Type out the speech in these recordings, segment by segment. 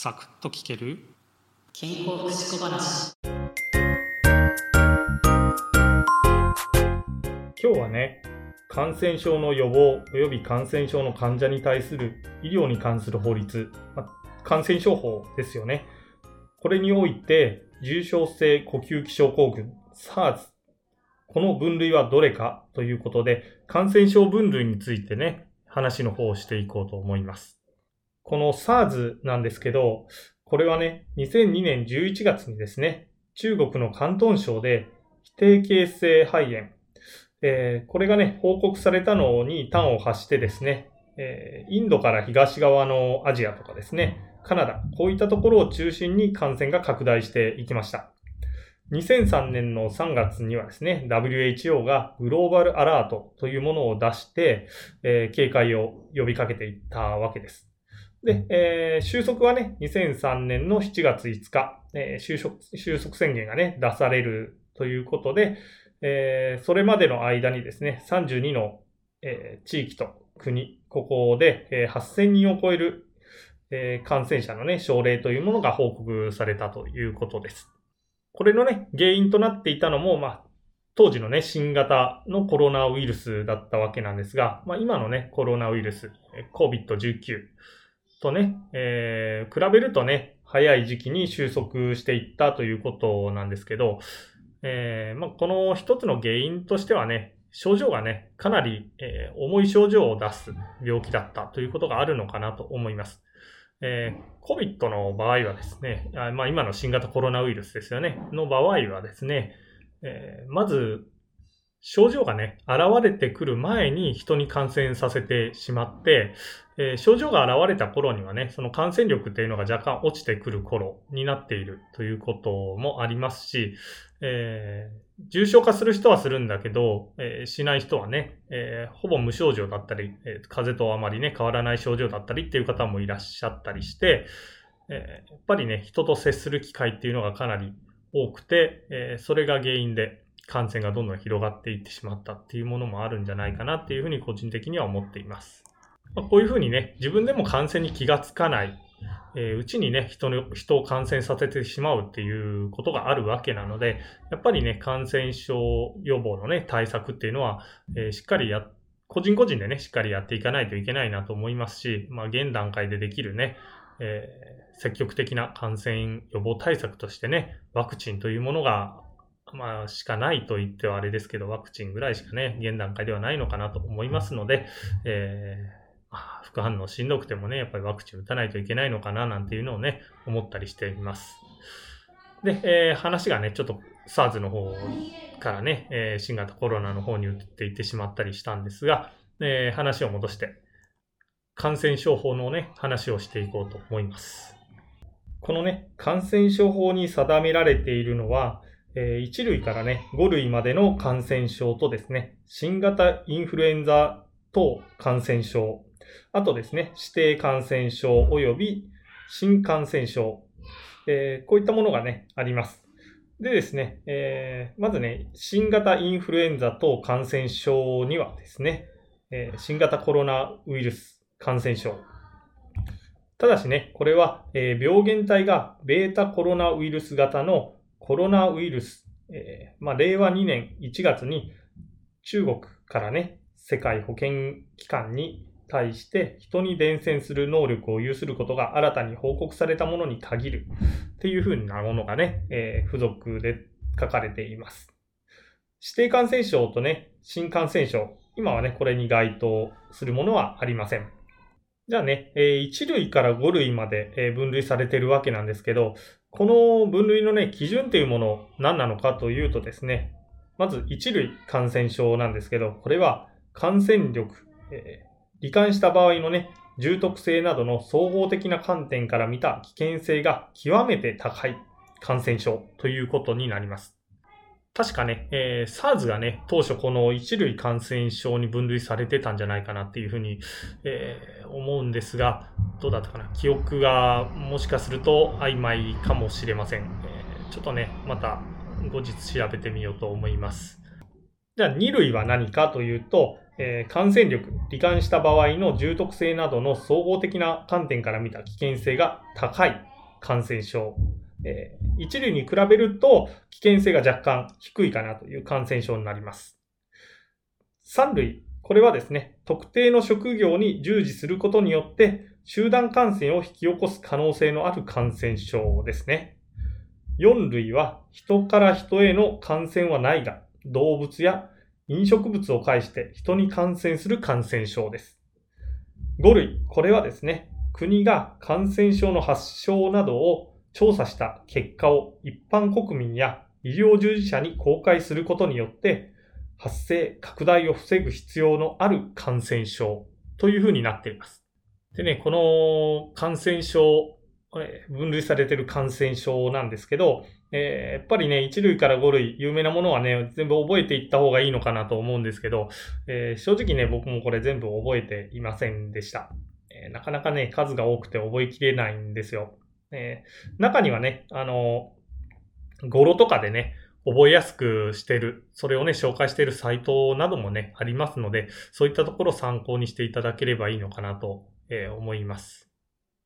サクッと聞ける？健康福祉小話。今日はね感染症の予防及び感染症の患者に対する医療に関する法律、ま感染症法ですよね。これにおいて重症性呼吸器症候群 SARS この分類はどれかということで感染症分類についてね話の方をしていこうと思いますこの SARS なんですけどこれはね2002年11月にですね中国の広東省で非定形性肺炎えー、これがね、報告されたのに端を発してですね、えー、インドから東側のアジアとかですね、カナダ、こういったところを中心に感染が拡大していきました。2003年の3月にはですね、WHO がグローバルアラートというものを出して、えー、警戒を呼びかけていったわけです。で、えー、収束はね、2003年の7月5日、えー、収束収束宣言がね、出されるということで、えー、それまでの間にですね、32の、えー、地域と国、ここで、えー、8000人を超える、えー、感染者のね、症例というものが報告されたということです。これのね、原因となっていたのも、まあ、当時のね、新型のコロナウイルスだったわけなんですが、まあ、今のね、コロナウイルス、COVID-19 とね、えー、比べるとね、早い時期に収束していったということなんですけど、えー、まあ、この一つの原因としてはね、症状がね、かなり、えー、重い症状を出す病気だったということがあるのかなと思います。えー、COVID の場合はですね、あまあ、今の新型コロナウイルスですよね、の場合はですね、え、まず、症状がね、現れてくる前に人に感染させてしまって、えー、症状が現れた頃にはね、その感染力っていうのが若干落ちてくる頃になっているということもありますし、えー、重症化する人はするんだけど、えー、しない人はね、えー、ほぼ無症状だったり、え風邪とあまりね、変わらない症状だったりっていう方もいらっしゃったりして、えやっぱりね、人と接する機会っていうのがかなり多くて、えそれが原因で感染がどんどん広がっていってしまったっていうものもあるんじゃないかなっていうふうに個人的には思っています。まあ、こういうふうにね、自分でも感染に気がつかない、えー、うちにね人の、人を感染させてしまうっていうことがあるわけなので、やっぱりね、感染症予防のね、対策っていうのは、えー、しっかりや、個人個人でね、しっかりやっていかないといけないなと思いますし、まあ、現段階でできるね、えー、積極的な感染予防対策としてね、ワクチンというものが、まあ、しかないと言ってはあれですけど、ワクチンぐらいしかね、現段階ではないのかなと思いますので、えーあ副反応しんどくてもね、やっぱりワクチン打たないといけないのかななんていうのをね、思ったりしています。で、えー、話がね、ちょっと SARS の方からね、えー、新型コロナの方に移っていってしまったりしたんですが、えー、話を戻して、感染症法のね、話をしていこうと思います。このね、感染症法に定められているのは、え1類からね、5類までの感染症とですね、新型インフルエンザ等感染症あとですね、指定感染症及び新感染症、えー、こういったものがね、あります。でですね、えー、まずね、新型インフルエンザ等感染症にはですね、えー、新型コロナウイルス感染症。ただしね、これは、えー、病原体がベータコロナウイルス型のコロナウイルス、えーまあ、令和2年1月に中国からね、世界保健機関に対して人に伝染する能力を有することが新たに報告されたものに限るっていうふうなものがね、えー、付属で書かれています。指定感染症とね、新感染症、今はね、これに該当するものはありません。じゃあね、え1類から5類まで分類されてるわけなんですけど、この分類のね、基準というもの何なのかというとですね、まず一類感染症なんですけど、これは感染力、え罹患した場合のね、重篤性などの総合的な観点から見た危険性が極めて高い感染症ということになります。確かね、えー、SARS がね、当初この一類感染症に分類されてたんじゃないかなっていうふうに、えー、思うんですが、どうだったかな？記憶がもしかすると曖昧かもしれません。えー、ちょっとね、また後日調べてみようと思います。じゃあ2類は何かというと、えー、感染力、罹患した場合の重篤性などの総合的な観点から見た危険性が高い感染症。えー、一類に比べると危険性が若干低いかなという感染症になります。三類、これはですね、特定の職業に従事することによって集団感染を引き起こす可能性のある感染症ですね。4類は人から人への感染はないが、動物や飲食物を介して人に感染する感染症です。5類、これはですね、国が感染症の発症などを調査した結果を一般国民や医療従事者に公開することによって発生、拡大を防ぐ必要のある感染症というふうになっています。でね、この感染症、分類されている感染症なんですけど、えー、やっぱりね、1類から5類、有名なものはね、全部覚えていった方がいいのかなと思うんですけど、えー、正直ね、僕もこれ全部覚えていませんでした。えー、なかなかね、数が多くて覚えきれないんですよ。え中にはね、あの語呂とかでね、覚えやすくしてる、それをね、紹介しているサイトなどもね、ありますので、そういったところを参考にしていただければいいのかなと、え思います。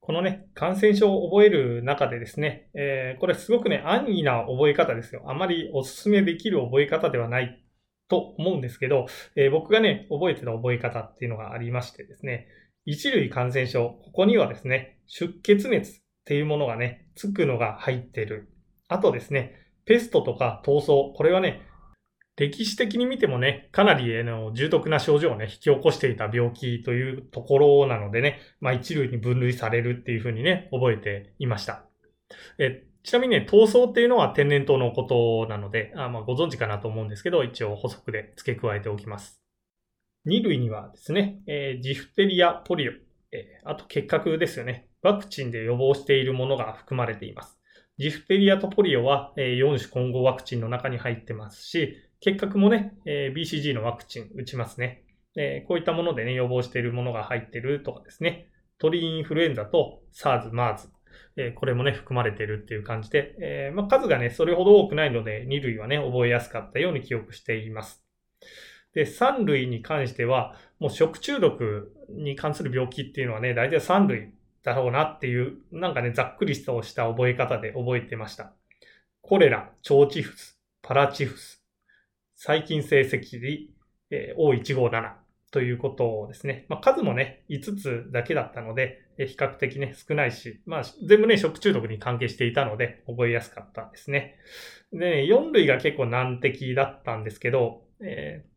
このね、感染症を覚える中でですね、えー、これすごくね、安易な覚え方ですよ。あまりお勧めできる覚え方ではないと思うんですけど、えー、僕がね、覚えてた覚え方っていうのがありましてですね、一類感染症、ここにはですね、出血熱っていうものがね、つくのが入ってる。あとですね、ペストとか闘争、これはね、歴史的に見てもね、かなりの重篤な症状をね、引き起こしていた病気というところなのでね、まあ一類に分類されるっていうふうにね、覚えていました。えちなみにね、闘争っていうのは天然痘のことなので、あまあご存知かなと思うんですけど、一応補足で付け加えておきます。二類にはですね、えー、ジフテリア、ポリオ、えー、あと結核ですよね。ワクチンで予防しているものが含まれています。ジフテリアとポリオは、4種混合ワクチンの中に入ってますし、結核もね、BCG のワクチン打ちますね。こういったものでね、予防しているものが入ってるとかですね。鳥インフルエンザと SARS、MERS、これもね、含まれてるっていう感じで、ま、数がね、それほど多くないので、2類はね、覚えやすかったように記憶しています。で、3類に関しては、もう食中毒に関する病気っていうのはね、大体3類だろうなっていう、なんかね、ざっくりとした覚え方で覚えてました。コレラ、腸チフス、パラチフス、細菌性赤痢、えー、O157 ということをですね。まあ、数もね、5つだけだったので、えー、比較的ね、少ないし、まあ、全部ね、食中毒に関係していたので、覚えやすかったですね。で、ね、4類が結構難敵だったんですけど、えー、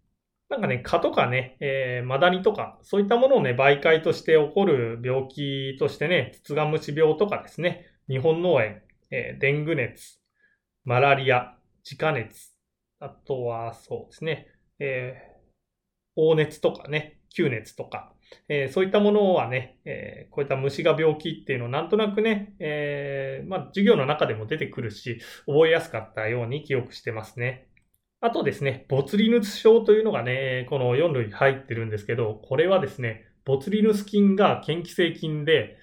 なんかね、蚊とかね、えー、マダニとか、そういったものをね、媒介として起こる病気としてね、ツツガムシ病とかですね、日本脳炎、えー、デング熱、マラリア、自家熱、あとは、そうですね、えー、黄熱とかね、吸熱とか、えー、そういったものはね、えー、こういった虫が病気っていうのをなんとなくね、えー、まあ、授業の中でも出てくるし、覚えやすかったように記憶してますね。あとですね、ボツリヌス症というのがね、この4類入ってるんですけど、これはですね、ボツリヌス菌が嫌気性菌で、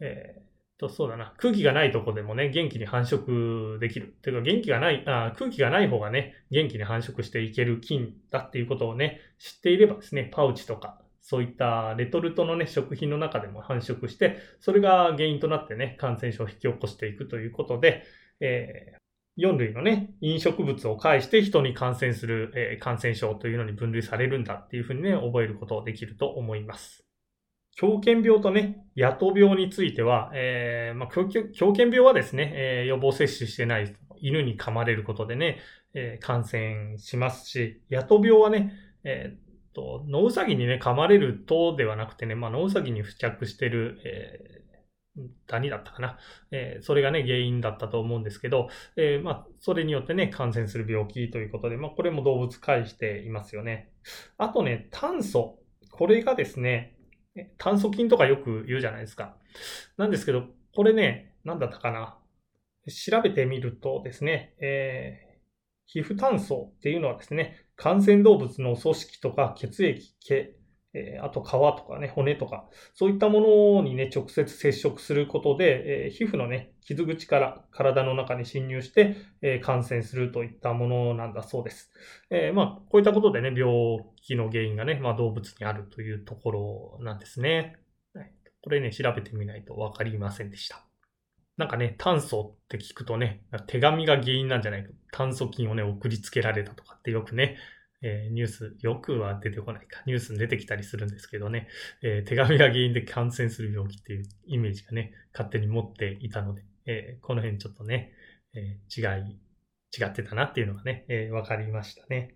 えと、そうだな。空気がないとこでもね、元気に繁殖できる。ていうか、元気がないあ、空気がない方がね、元気に繁殖していける菌だっていうことをね、知っていればですね、パウチとか、そういったレトルトのね、食品の中でも繁殖して、それが原因となってね、感染症を引き起こしていくということで、えー、4類のね、飲食物を介して人に感染する、えー、感染症というのに分類されるんだっていうふうにね、覚えることできると思います。狂犬病とね、野党病については、えー、まあ、狂犬病はですね、えー、予防接種してない犬に噛まれることでね、えー、感染しますし、野党病はね、えー、と、ノウサギにね、噛まれるとではなくてね、まあ、ノウサギに付着してる、えー、ダニだったかな。えー、それがね、原因だったと思うんですけど、えー、まあ、それによってね、感染する病気ということで、まあ、これも動物介していますよね。あとね、炭素。これがですね、炭疽菌とかよく言うじゃないですか。なんですけど、これね、なんだったかな。調べてみるとですね、えー、皮膚炭素っていうのはですね、感染動物の組織とか血液、毛、えー、あと皮とかね、骨とか、そういったものにね、直接接触することで、えー、皮膚のね、傷口から体の中に侵入して、えー、感染するといったものなんだそうです。えまあ、こういったことでね、病気の原因がね、まあ、動物にあるというところなんですね。はい、これね、調べてみないとわかりませんでした。なんかね、炭素って聞くとね、手紙が原因なんじゃないか。炭素菌をね、送りつけられたとかってよくね、えー、ニュース、よくは出てこないか、ニュースに出てきたりするんですけどね、えー、手紙が原因で感染する病気っていうイメージがね、勝手に持っていたので、えー、この辺ちょっとね、え違い、違ってたなっていうのがね、えー、分かりましたね。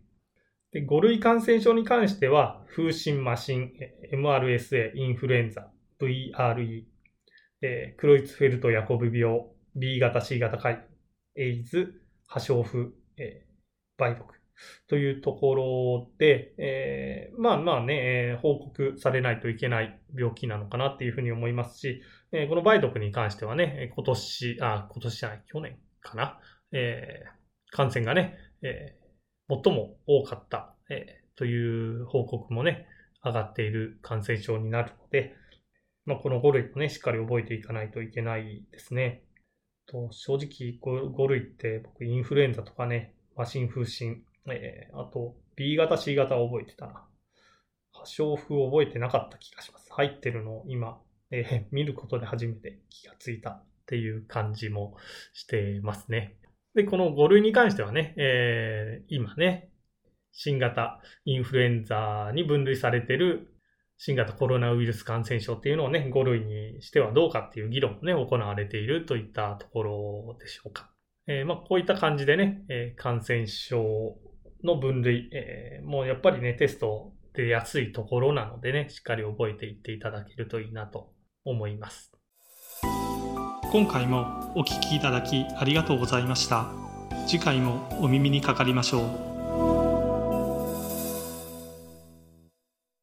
で、5類感染症に関しては、風疹、麻疹、MRSA、インフルエンザ、VRE、えー、クロイツフェルト・ヤコブ病、B 型、C 型肺、エイズ、破傷風、えー、梅毒。というところで、えー、まあまあね、えー、報告されないといけない病気なのかなっていうふうに思いますし、えー、この梅毒に関してはね、今年、あ、今年じゃない、去年かな、えー、感染がね、えー、最も多かった、えー、という報告もね、上がっている感染症になるので、まあ、この5類もね、しっかり覚えていかないといけないですね。と正直5、類って僕インフルエンザとかね、麻疹風疹、えー、あと B 型 C 型を覚えてたな。破傷風を覚えてなかった気がします。入ってるのを今、えー、見ることで初めて気がついたっていう感じもしてますね。で、この5類に関してはね、えー、今ね、新型インフルエンザに分類されてる新型コロナウイルス感染症っていうのをね、5類にしてはどうかっていう議論もね、行われているといったところでしょうか。えー、まあ、こういった感じでね、え、感染症の分類、えー、もうやっぱりね、テスト出やすいところなのでね、しっかり覚えていっていただけるといいなと思います。今回もお聴きいただきありがとうございました。次回もお耳にかかりましょう。